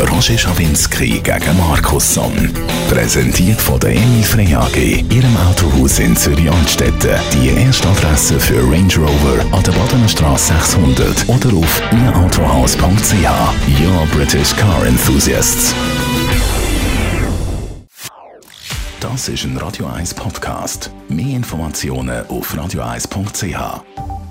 Roger Schawinski gegen Markusson. Präsentiert von der Emil Frey AG, Ihrem Autohaus in Zürich-Anstetten. Die erste Adresse für Range Rover an der Badener Straße 600 oder auf ihrautohaus.ch. Your British Car Enthusiasts. Das ist ein Radio 1 Podcast. Mehr Informationen auf radio1.ch.